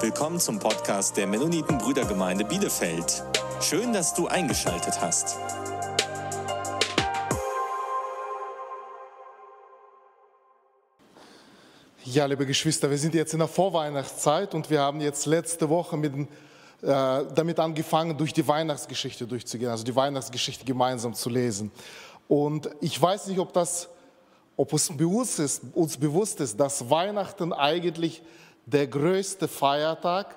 Willkommen zum Podcast der Mennoniten Brüdergemeinde Bielefeld. Schön, dass du eingeschaltet hast. Ja, liebe Geschwister, wir sind jetzt in der Vorweihnachtszeit und wir haben jetzt letzte Woche mit, äh, damit angefangen, durch die Weihnachtsgeschichte durchzugehen, also die Weihnachtsgeschichte gemeinsam zu lesen. Und ich weiß nicht, ob das, ob es bewusst ist, uns bewusst ist, dass Weihnachten eigentlich der größte Feiertag,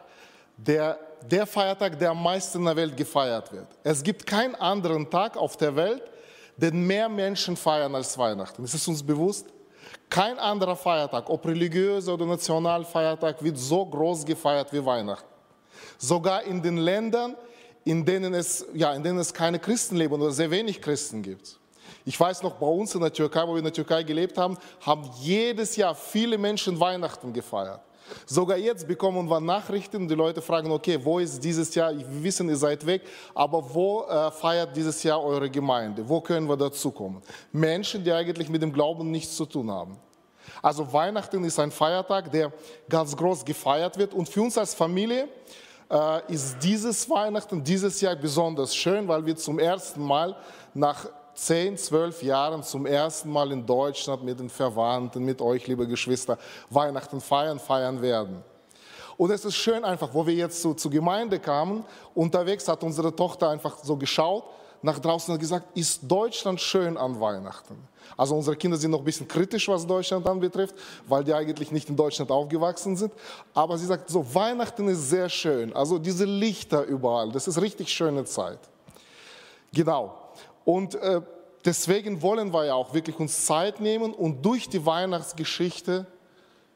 der, der Feiertag, der am meisten in der Welt gefeiert wird. Es gibt keinen anderen Tag auf der Welt, den mehr Menschen feiern als Weihnachten. Ist es uns bewusst? Kein anderer Feiertag, ob religiöser oder Nationalfeiertag, wird so groß gefeiert wie Weihnachten. Sogar in den Ländern, in denen es, ja, in denen es keine Christen leben oder sehr wenig Christen gibt. Ich weiß noch, bei uns in der Türkei, wo wir in der Türkei gelebt haben, haben jedes Jahr viele Menschen Weihnachten gefeiert. Sogar jetzt bekommen wir Nachrichten, die Leute fragen, okay, wo ist dieses Jahr, wir wissen, ihr seid weg, aber wo äh, feiert dieses Jahr eure Gemeinde? Wo können wir dazukommen? Menschen, die eigentlich mit dem Glauben nichts zu tun haben. Also Weihnachten ist ein Feiertag, der ganz groß gefeiert wird und für uns als Familie äh, ist dieses Weihnachten, dieses Jahr besonders schön, weil wir zum ersten Mal nach zehn, zwölf Jahren zum ersten Mal in Deutschland mit den Verwandten, mit euch, liebe Geschwister, Weihnachten feiern, feiern werden. Und es ist schön einfach, wo wir jetzt so zur Gemeinde kamen, unterwegs hat unsere Tochter einfach so geschaut, nach draußen und gesagt, ist Deutschland schön an Weihnachten? Also unsere Kinder sind noch ein bisschen kritisch, was Deutschland anbetrifft, weil die eigentlich nicht in Deutschland aufgewachsen sind. Aber sie sagt, so Weihnachten ist sehr schön. Also diese Lichter überall, das ist richtig schöne Zeit. Genau. Und äh, deswegen wollen wir ja auch wirklich uns Zeit nehmen und durch die Weihnachtsgeschichte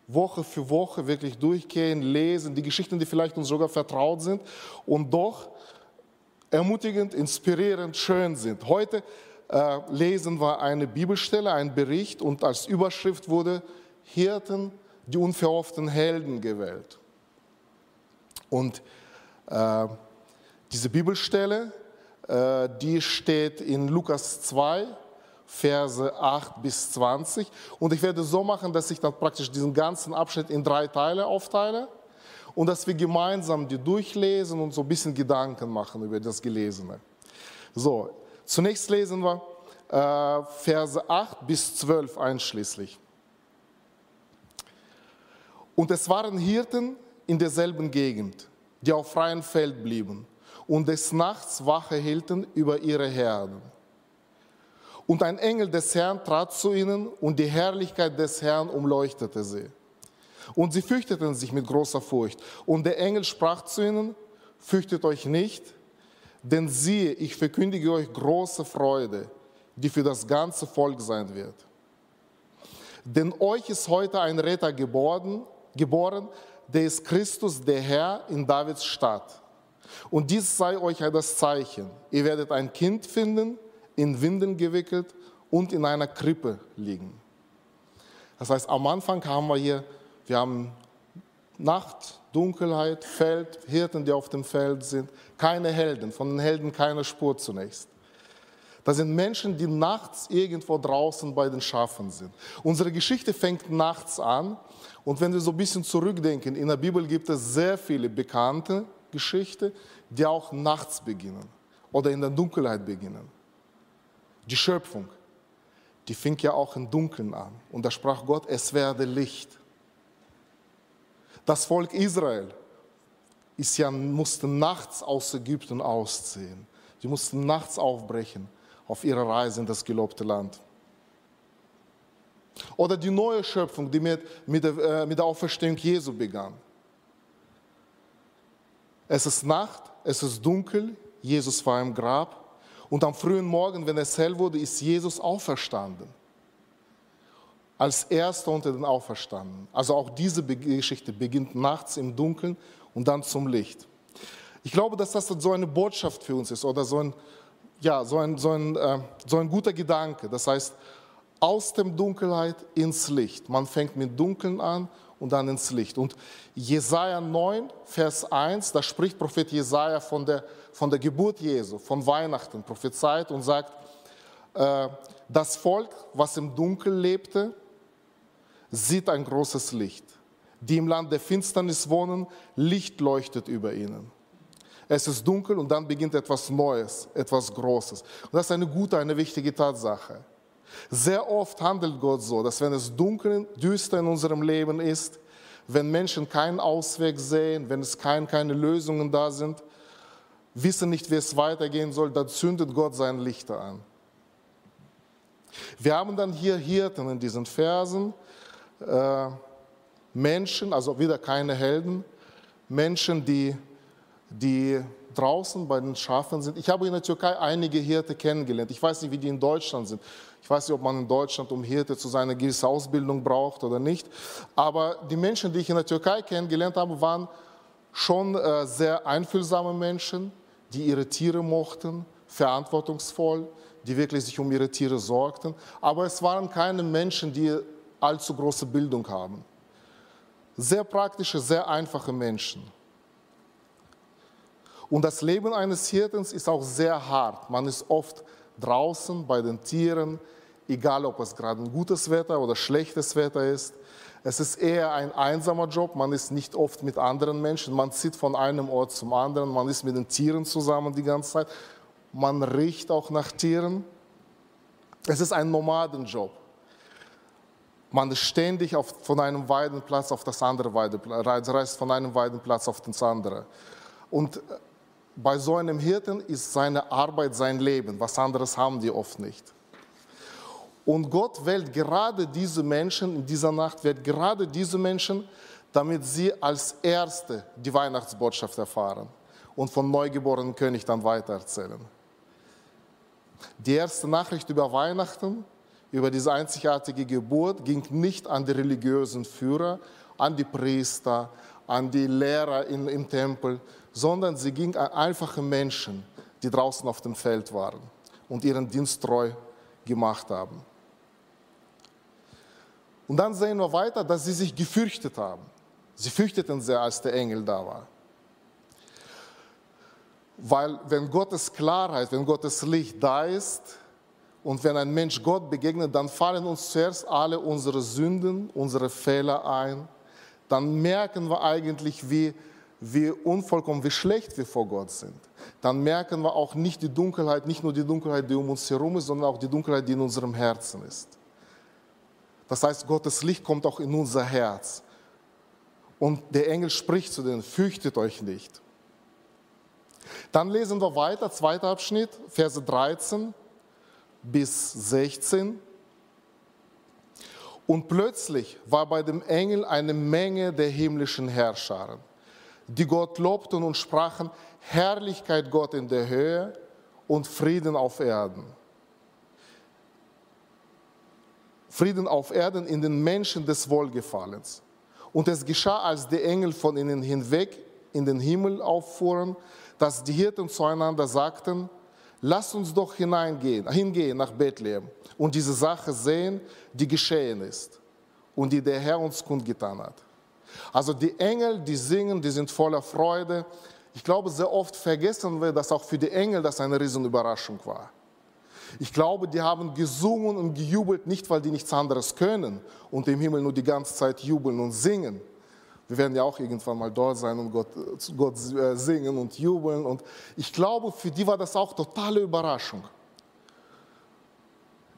Woche für Woche wirklich durchgehen, lesen, die Geschichten, die vielleicht uns sogar vertraut sind und doch ermutigend, inspirierend, schön sind. Heute äh, lesen wir eine Bibelstelle, einen Bericht und als Überschrift wurde Hirten, die unverhofften Helden gewählt. Und äh, diese Bibelstelle die steht in Lukas 2, Verse 8 bis 20. Und ich werde so machen, dass ich dann praktisch diesen ganzen Abschnitt in drei Teile aufteile und dass wir gemeinsam die durchlesen und so ein bisschen Gedanken machen über das Gelesene. So, zunächst lesen wir äh, Verse 8 bis 12 einschließlich. Und es waren Hirten in derselben Gegend, die auf freiem Feld blieben und des Nachts Wache hielten über ihre Herden. Und ein Engel des Herrn trat zu ihnen und die Herrlichkeit des Herrn umleuchtete sie. Und sie fürchteten sich mit großer Furcht. Und der Engel sprach zu ihnen, fürchtet euch nicht, denn siehe, ich verkündige euch große Freude, die für das ganze Volk sein wird. Denn euch ist heute ein Retter geboren, geboren der ist Christus, der Herr in Davids Stadt. Und dies sei euch das Zeichen. Ihr werdet ein Kind finden, in Winden gewickelt und in einer Krippe liegen. Das heißt, am Anfang haben wir hier, wir haben Nacht, Dunkelheit, Feld, Hirten, die auf dem Feld sind, keine Helden, von den Helden keine Spur zunächst. Das sind Menschen, die nachts irgendwo draußen bei den Schafen sind. Unsere Geschichte fängt nachts an und wenn wir so ein bisschen zurückdenken, in der Bibel gibt es sehr viele bekannte Geschichte, die auch nachts beginnen oder in der Dunkelheit beginnen. Die Schöpfung, die fing ja auch im Dunkeln an. Und da sprach Gott, es werde Licht. Das Volk Israel ist ja, musste nachts aus Ägypten ausziehen. Die mussten nachts aufbrechen auf ihrer Reise in das gelobte Land. Oder die neue Schöpfung, die mit, mit, der, äh, mit der Auferstehung Jesu begann. Es ist Nacht, es ist dunkel, Jesus war im Grab und am frühen Morgen, wenn es hell wurde, ist Jesus auferstanden. Als erster unter den Auferstandenen. Also auch diese Geschichte beginnt nachts im Dunkeln und dann zum Licht. Ich glaube, dass das so eine Botschaft für uns ist oder so ein, ja, so ein, so ein, äh, so ein guter Gedanke. Das heißt, aus dem Dunkelheit ins Licht. Man fängt mit Dunkeln an und dann ins Licht. Und Jesaja 9, Vers 1, da spricht Prophet Jesaja von der, von der Geburt Jesu, von Weihnachten, prophezeit und sagt, äh, das Volk, was im Dunkel lebte, sieht ein großes Licht. die im Land der Finsternis wohnen, Licht leuchtet über ihnen. Es ist dunkel und dann beginnt etwas Neues, etwas Großes. Und das ist eine gute, eine wichtige Tatsache. Sehr oft handelt Gott so, dass wenn es dunkel, düster in unserem Leben ist, wenn Menschen keinen Ausweg sehen, wenn es kein, keine Lösungen da sind, wissen nicht, wie es weitergehen soll, dann zündet Gott sein Lichter an. Wir haben dann hier Hirten in diesen Versen, äh, Menschen, also wieder keine Helden, Menschen, die, die draußen bei den Schafen sind. Ich habe in der Türkei einige Hirte kennengelernt. Ich weiß nicht, wie die in Deutschland sind. Ich weiß nicht, ob man in Deutschland, um Hirte zu sein, eine Ausbildung braucht oder nicht. Aber die Menschen, die ich in der Türkei kennengelernt habe, waren schon äh, sehr einfühlsame Menschen, die ihre Tiere mochten, verantwortungsvoll, die wirklich sich um ihre Tiere sorgten. Aber es waren keine Menschen, die allzu große Bildung haben. Sehr praktische, sehr einfache Menschen. Und das Leben eines Hirtens ist auch sehr hart. Man ist oft draußen bei den Tieren, egal ob es gerade ein gutes Wetter oder schlechtes Wetter ist. Es ist eher ein einsamer Job, man ist nicht oft mit anderen Menschen, man zieht von einem Ort zum anderen, man ist mit den Tieren zusammen die ganze Zeit, man riecht auch nach Tieren. Es ist ein Nomadenjob. Man ist ständig auf, von einem Weidenplatz auf das andere Weideplatz, reist von einem Weidenplatz auf das andere. Und bei so einem Hirten ist seine Arbeit sein Leben. Was anderes haben die oft nicht. Und Gott wählt gerade diese Menschen in dieser Nacht, wählt gerade diese Menschen, damit sie als Erste die Weihnachtsbotschaft erfahren und vom neugeborenen König dann weitererzählen. Die erste Nachricht über Weihnachten, über diese einzigartige Geburt, ging nicht an die religiösen Führer, an die Priester, an die Lehrer in, im Tempel, sondern sie ging an einfache Menschen, die draußen auf dem Feld waren und ihren Dienst treu gemacht haben. Und dann sehen wir weiter, dass sie sich gefürchtet haben. Sie fürchteten sehr, als der Engel da war. Weil wenn Gottes Klarheit, wenn Gottes Licht da ist und wenn ein Mensch Gott begegnet, dann fallen uns zuerst alle unsere Sünden, unsere Fehler ein. Dann merken wir eigentlich, wie wie unvollkommen, wie schlecht wir vor Gott sind, dann merken wir auch nicht die Dunkelheit, nicht nur die Dunkelheit, die um uns herum ist, sondern auch die Dunkelheit, die in unserem Herzen ist. Das heißt, Gottes Licht kommt auch in unser Herz. Und der Engel spricht zu denen, fürchtet euch nicht. Dann lesen wir weiter, zweiter Abschnitt, Verse 13 bis 16. Und plötzlich war bei dem Engel eine Menge der himmlischen Herrscharen die Gott lobten und sprachen, Herrlichkeit Gott in der Höhe und Frieden auf Erden. Frieden auf Erden in den Menschen des Wohlgefallens. Und es geschah, als die Engel von ihnen hinweg in den Himmel auffuhren, dass die Hirten zueinander sagten, lass uns doch hineingehen, hingehen nach Bethlehem und diese Sache sehen, die geschehen ist und die der Herr uns kundgetan hat. Also die Engel, die singen, die sind voller Freude. Ich glaube, sehr oft vergessen wir, dass auch für die Engel das eine Riesenüberraschung war. Ich glaube, die haben gesungen und gejubelt, nicht weil die nichts anderes können und im Himmel nur die ganze Zeit jubeln und singen. Wir werden ja auch irgendwann mal dort sein und Gott, Gott äh, singen und jubeln. Und ich glaube, für die war das auch totale Überraschung.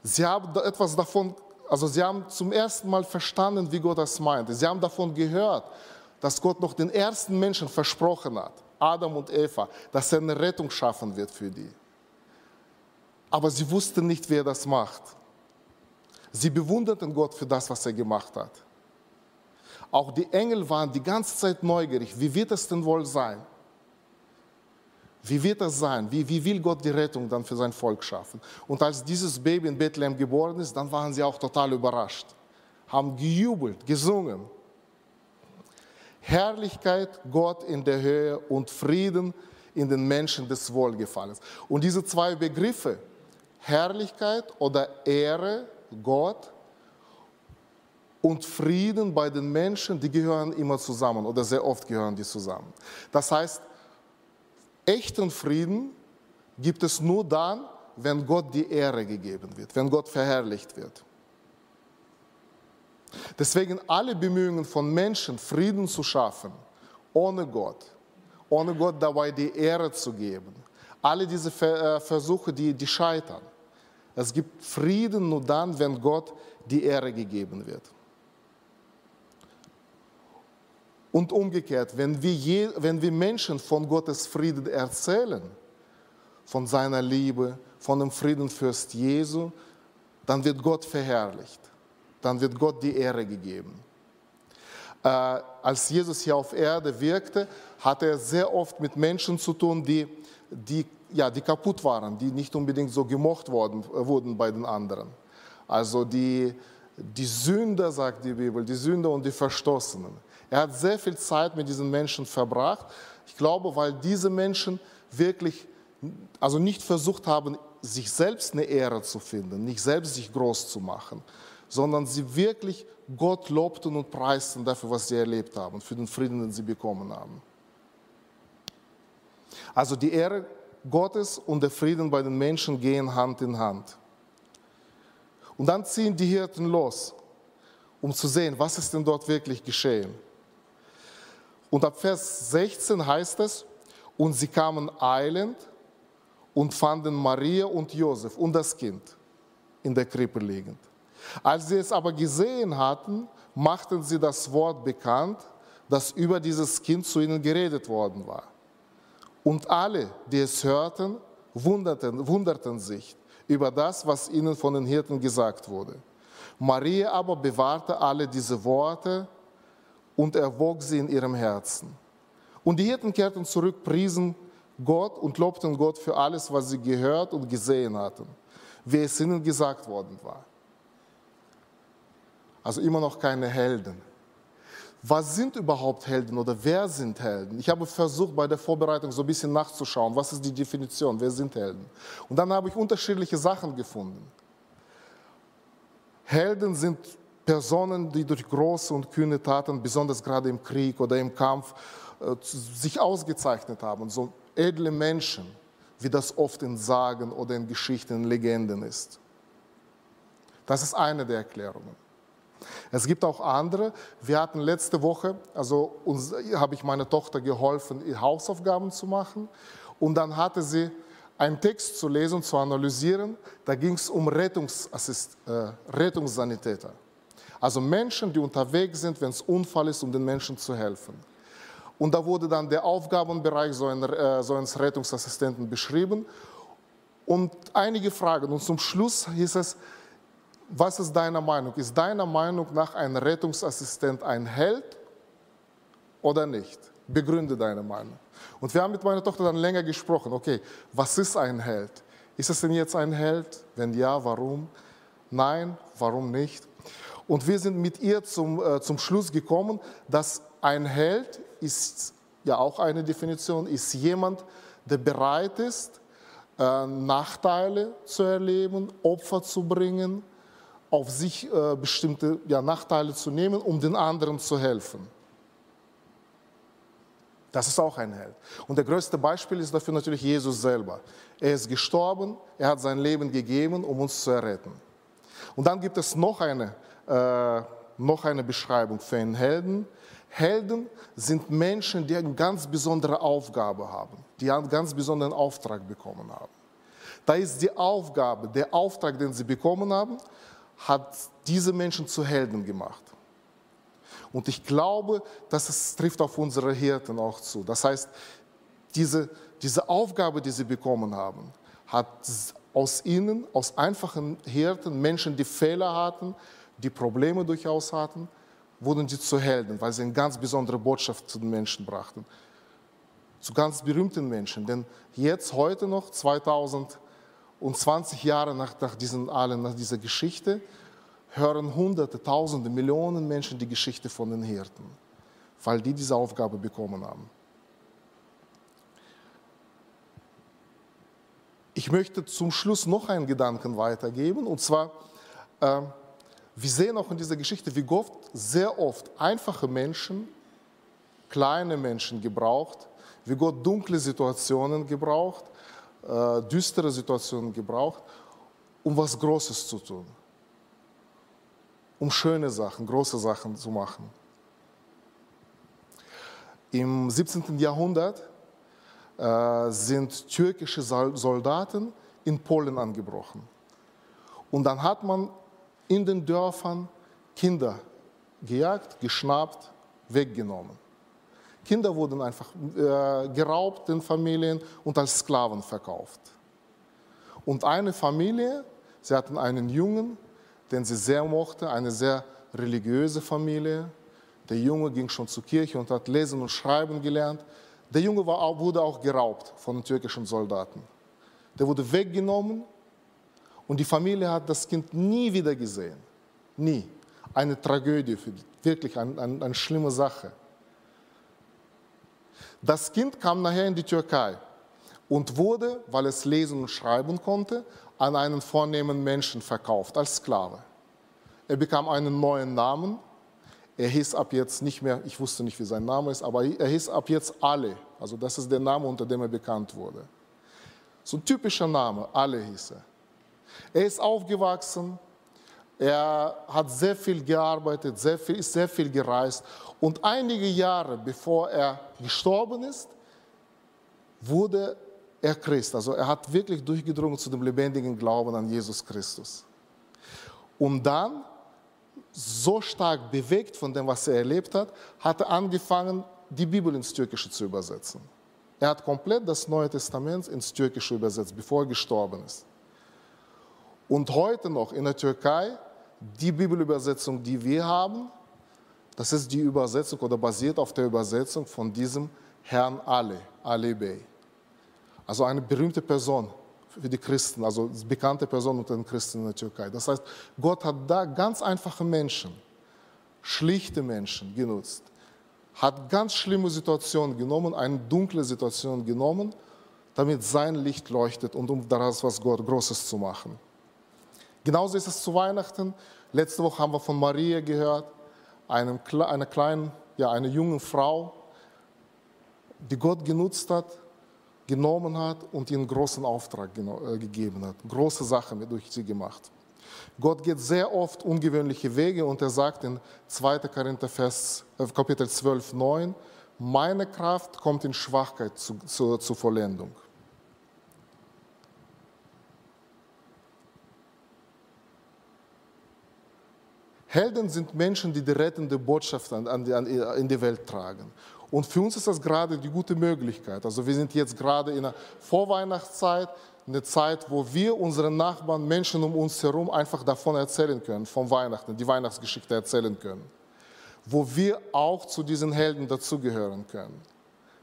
Sie haben etwas davon also sie haben zum ersten Mal verstanden, wie Gott das meinte. Sie haben davon gehört, dass Gott noch den ersten Menschen versprochen hat, Adam und Eva, dass er eine Rettung schaffen wird für die. Aber sie wussten nicht, wer das macht. Sie bewunderten Gott für das, was er gemacht hat. Auch die Engel waren die ganze Zeit neugierig. Wie wird es denn wohl sein? Wie wird das sein? Wie, wie will Gott die Rettung dann für sein Volk schaffen? Und als dieses Baby in Bethlehem geboren ist, dann waren sie auch total überrascht, haben gejubelt, gesungen. Herrlichkeit Gott in der Höhe und Frieden in den Menschen des Wohlgefallens. Und diese zwei Begriffe, Herrlichkeit oder Ehre Gott und Frieden bei den Menschen, die gehören immer zusammen oder sehr oft gehören die zusammen. Das heißt, Echten Frieden gibt es nur dann, wenn Gott die Ehre gegeben wird, wenn Gott verherrlicht wird. Deswegen alle Bemühungen von Menschen, Frieden zu schaffen, ohne Gott, ohne Gott dabei die Ehre zu geben, alle diese äh, Versuche, die, die scheitern. Es gibt Frieden nur dann, wenn Gott die Ehre gegeben wird. Und umgekehrt, wenn wir, je, wenn wir Menschen von Gottes Frieden erzählen, von seiner Liebe, von dem Friedenfürst Jesu, dann wird Gott verherrlicht. Dann wird Gott die Ehre gegeben. Äh, als Jesus hier auf Erde wirkte, hatte er sehr oft mit Menschen zu tun, die, die, ja, die kaputt waren, die nicht unbedingt so gemocht worden, äh, wurden bei den anderen. Also die, die Sünder, sagt die Bibel, die Sünder und die Verstoßenen. Er hat sehr viel Zeit mit diesen Menschen verbracht. Ich glaube, weil diese Menschen wirklich, also nicht versucht haben, sich selbst eine Ehre zu finden, nicht selbst sich groß zu machen, sondern sie wirklich Gott lobten und preisten dafür, was sie erlebt haben, für den Frieden, den sie bekommen haben. Also die Ehre Gottes und der Frieden bei den Menschen gehen Hand in Hand. Und dann ziehen die Hirten los, um zu sehen, was ist denn dort wirklich geschehen. Und ab Vers 16 heißt es, und sie kamen eilend und fanden Maria und Josef und das Kind in der Krippe liegend. Als sie es aber gesehen hatten, machten sie das Wort bekannt, das über dieses Kind zu ihnen geredet worden war. Und alle, die es hörten, wunderten, wunderten sich über das, was ihnen von den Hirten gesagt wurde. Maria aber bewahrte alle diese Worte und erwog sie in ihrem Herzen. Und die Hirten kehrten zurück, priesen Gott und lobten Gott für alles, was sie gehört und gesehen hatten, wie es ihnen gesagt worden war. Also immer noch keine Helden. Was sind überhaupt Helden oder wer sind Helden? Ich habe versucht bei der Vorbereitung so ein bisschen nachzuschauen, was ist die Definition, wer sind Helden? Und dann habe ich unterschiedliche Sachen gefunden. Helden sind Personen, die durch große und kühne Taten, besonders gerade im Krieg oder im Kampf, äh, sich ausgezeichnet haben. So edle Menschen, wie das oft in Sagen oder in Geschichten, in Legenden ist. Das ist eine der Erklärungen. Es gibt auch andere. Wir hatten letzte Woche, also uns, habe ich meiner Tochter geholfen, Hausaufgaben zu machen. Und dann hatte sie einen Text zu lesen, zu analysieren. Da ging es um Rettungsassist, äh, Rettungssanitäter. Also Menschen, die unterwegs sind, wenn es Unfall ist, um den Menschen zu helfen. Und da wurde dann der Aufgabenbereich so, ein, äh, so eines Rettungsassistenten beschrieben. Und einige Fragen. Und zum Schluss hieß es, was ist deine Meinung? Ist deiner Meinung nach ein Rettungsassistent ein Held oder nicht? Begründe deine Meinung. Und wir haben mit meiner Tochter dann länger gesprochen. Okay, was ist ein Held? Ist es denn jetzt ein Held? Wenn ja, warum? Nein, warum nicht? Und wir sind mit ihr zum, äh, zum Schluss gekommen, dass ein Held ist ja auch eine Definition, ist jemand, der bereit ist, äh, Nachteile zu erleben, Opfer zu bringen, auf sich äh, bestimmte ja, Nachteile zu nehmen, um den anderen zu helfen. Das ist auch ein Held. Und der größte Beispiel ist dafür natürlich Jesus selber. Er ist gestorben, er hat sein Leben gegeben, um uns zu erretten. Und dann gibt es noch eine, äh, noch eine Beschreibung für einen Helden. Helden sind Menschen, die eine ganz besondere Aufgabe haben, die einen ganz besonderen Auftrag bekommen haben. Da ist die Aufgabe, der Auftrag, den sie bekommen haben, hat diese Menschen zu Helden gemacht. Und ich glaube, dass es trifft auf unsere Hirten auch zu. Das heißt, diese, diese Aufgabe, die sie bekommen haben, hat aus ihnen, aus einfachen Hirten, Menschen, die Fehler hatten, die Probleme durchaus hatten, wurden sie zu Helden, weil sie eine ganz besondere Botschaft zu den Menschen brachten. Zu ganz berühmten Menschen. Denn jetzt, heute noch, 2000, und 20 Jahre nach, nach, diesen, nach dieser Geschichte hören Hunderte, Tausende, Millionen Menschen die Geschichte von den Hirten, weil die diese Aufgabe bekommen haben. Ich möchte zum Schluss noch einen Gedanken weitergeben, und zwar, äh, wir sehen auch in dieser Geschichte, wie Gott sehr oft einfache Menschen, kleine Menschen gebraucht, wie Gott dunkle Situationen gebraucht, äh, düstere Situationen gebraucht, um was Großes zu tun. um schöne Sachen, große Sachen zu machen. Im 17. Jahrhundert äh, sind türkische Soldaten in Polen angebrochen. Und dann hat man in den Dörfern Kinder gejagt, geschnappt, weggenommen. Kinder wurden einfach äh, geraubt in Familien und als Sklaven verkauft. Und eine Familie, sie hatten einen Jungen, den sie sehr mochte, eine sehr religiöse Familie. Der Junge ging schon zur Kirche und hat lesen und schreiben gelernt. Der Junge war, wurde auch geraubt von den türkischen Soldaten. Der wurde weggenommen und die Familie hat das Kind nie wieder gesehen. Nie. Eine Tragödie für wirklich eine, eine, eine schlimme Sache. Das Kind kam nachher in die Türkei und wurde, weil es lesen und schreiben konnte, an einen vornehmen Menschen verkauft als Sklave. Er bekam einen neuen Namen. Er hieß ab jetzt nicht mehr, ich wusste nicht, wie sein Name ist, aber er hieß ab jetzt Ale. Also das ist der Name, unter dem er bekannt wurde. So ein typischer Name, Ale hieß er. Er ist aufgewachsen, er hat sehr viel gearbeitet, sehr viel, ist sehr viel gereist. Und einige Jahre bevor er gestorben ist, wurde er Christ. Also er hat wirklich durchgedrungen zu dem lebendigen Glauben an Jesus Christus. Und dann, so stark bewegt von dem, was er erlebt hat, hat er angefangen, die Bibel ins Türkische zu übersetzen. Er hat komplett das Neue Testament ins Türkische übersetzt, bevor er gestorben ist. Und heute noch in der Türkei, die Bibelübersetzung, die wir haben, das ist die Übersetzung oder basiert auf der Übersetzung von diesem Herrn Ale, Ali Bey. Also eine berühmte Person für die Christen, also bekannte Person unter den Christen in der Türkei. Das heißt, Gott hat da ganz einfache Menschen, schlichte Menschen genutzt, hat ganz schlimme Situationen genommen, eine dunkle Situation genommen, damit sein Licht leuchtet und um daraus was Gott Großes zu machen. Genauso ist es zu Weihnachten. Letzte Woche haben wir von Maria gehört, einem, einer kleinen, ja, einer jungen Frau, die Gott genutzt hat, genommen hat und ihnen großen Auftrag äh, gegeben hat, große Sachen durch sie gemacht. Gott geht sehr oft ungewöhnliche Wege und er sagt in 2. Korinther Vers, äh, Kapitel 12, 9, meine Kraft kommt in Schwachheit zu, zu, zur Vollendung. Helden sind Menschen, die die rettende Botschaft an, an, an, in die Welt tragen. Und für uns ist das gerade die gute Möglichkeit. Also wir sind jetzt gerade in der Vorweihnachtszeit, eine Zeit, wo wir unseren Nachbarn, Menschen um uns herum einfach davon erzählen können, von Weihnachten, die Weihnachtsgeschichte erzählen können. Wo wir auch zu diesen Helden dazugehören können.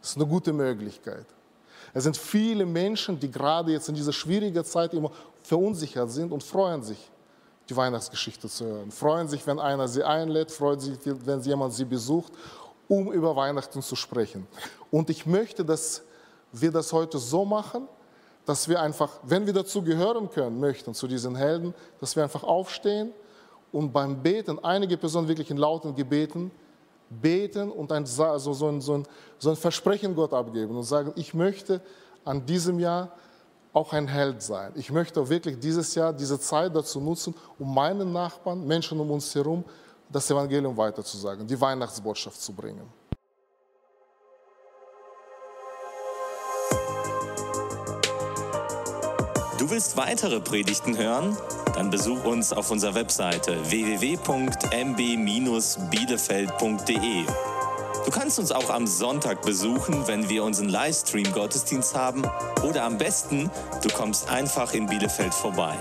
Das ist eine gute Möglichkeit. Es sind viele Menschen, die gerade jetzt in dieser schwierigen Zeit immer verunsichert sind und freuen sich, die Weihnachtsgeschichte zu hören. Freuen sich, wenn einer sie einlädt, freuen sich, wenn jemand sie besucht um über Weihnachten zu sprechen. Und ich möchte, dass wir das heute so machen, dass wir einfach, wenn wir dazu gehören können, möchten, zu diesen Helden, dass wir einfach aufstehen und beim Beten, einige Personen wirklich in lauten Gebeten, beten und ein, also so, ein, so, ein, so ein Versprechen Gott abgeben und sagen, ich möchte an diesem Jahr auch ein Held sein. Ich möchte wirklich dieses Jahr, diese Zeit dazu nutzen, um meinen Nachbarn, Menschen um uns herum, das Evangelium weiterzusagen, die Weihnachtsbotschaft zu bringen. Du willst weitere Predigten hören? Dann besuch uns auf unserer Webseite www.mb-bielefeld.de. Du kannst uns auch am Sonntag besuchen, wenn wir unseren Livestream-Gottesdienst haben. Oder am besten, du kommst einfach in Bielefeld vorbei.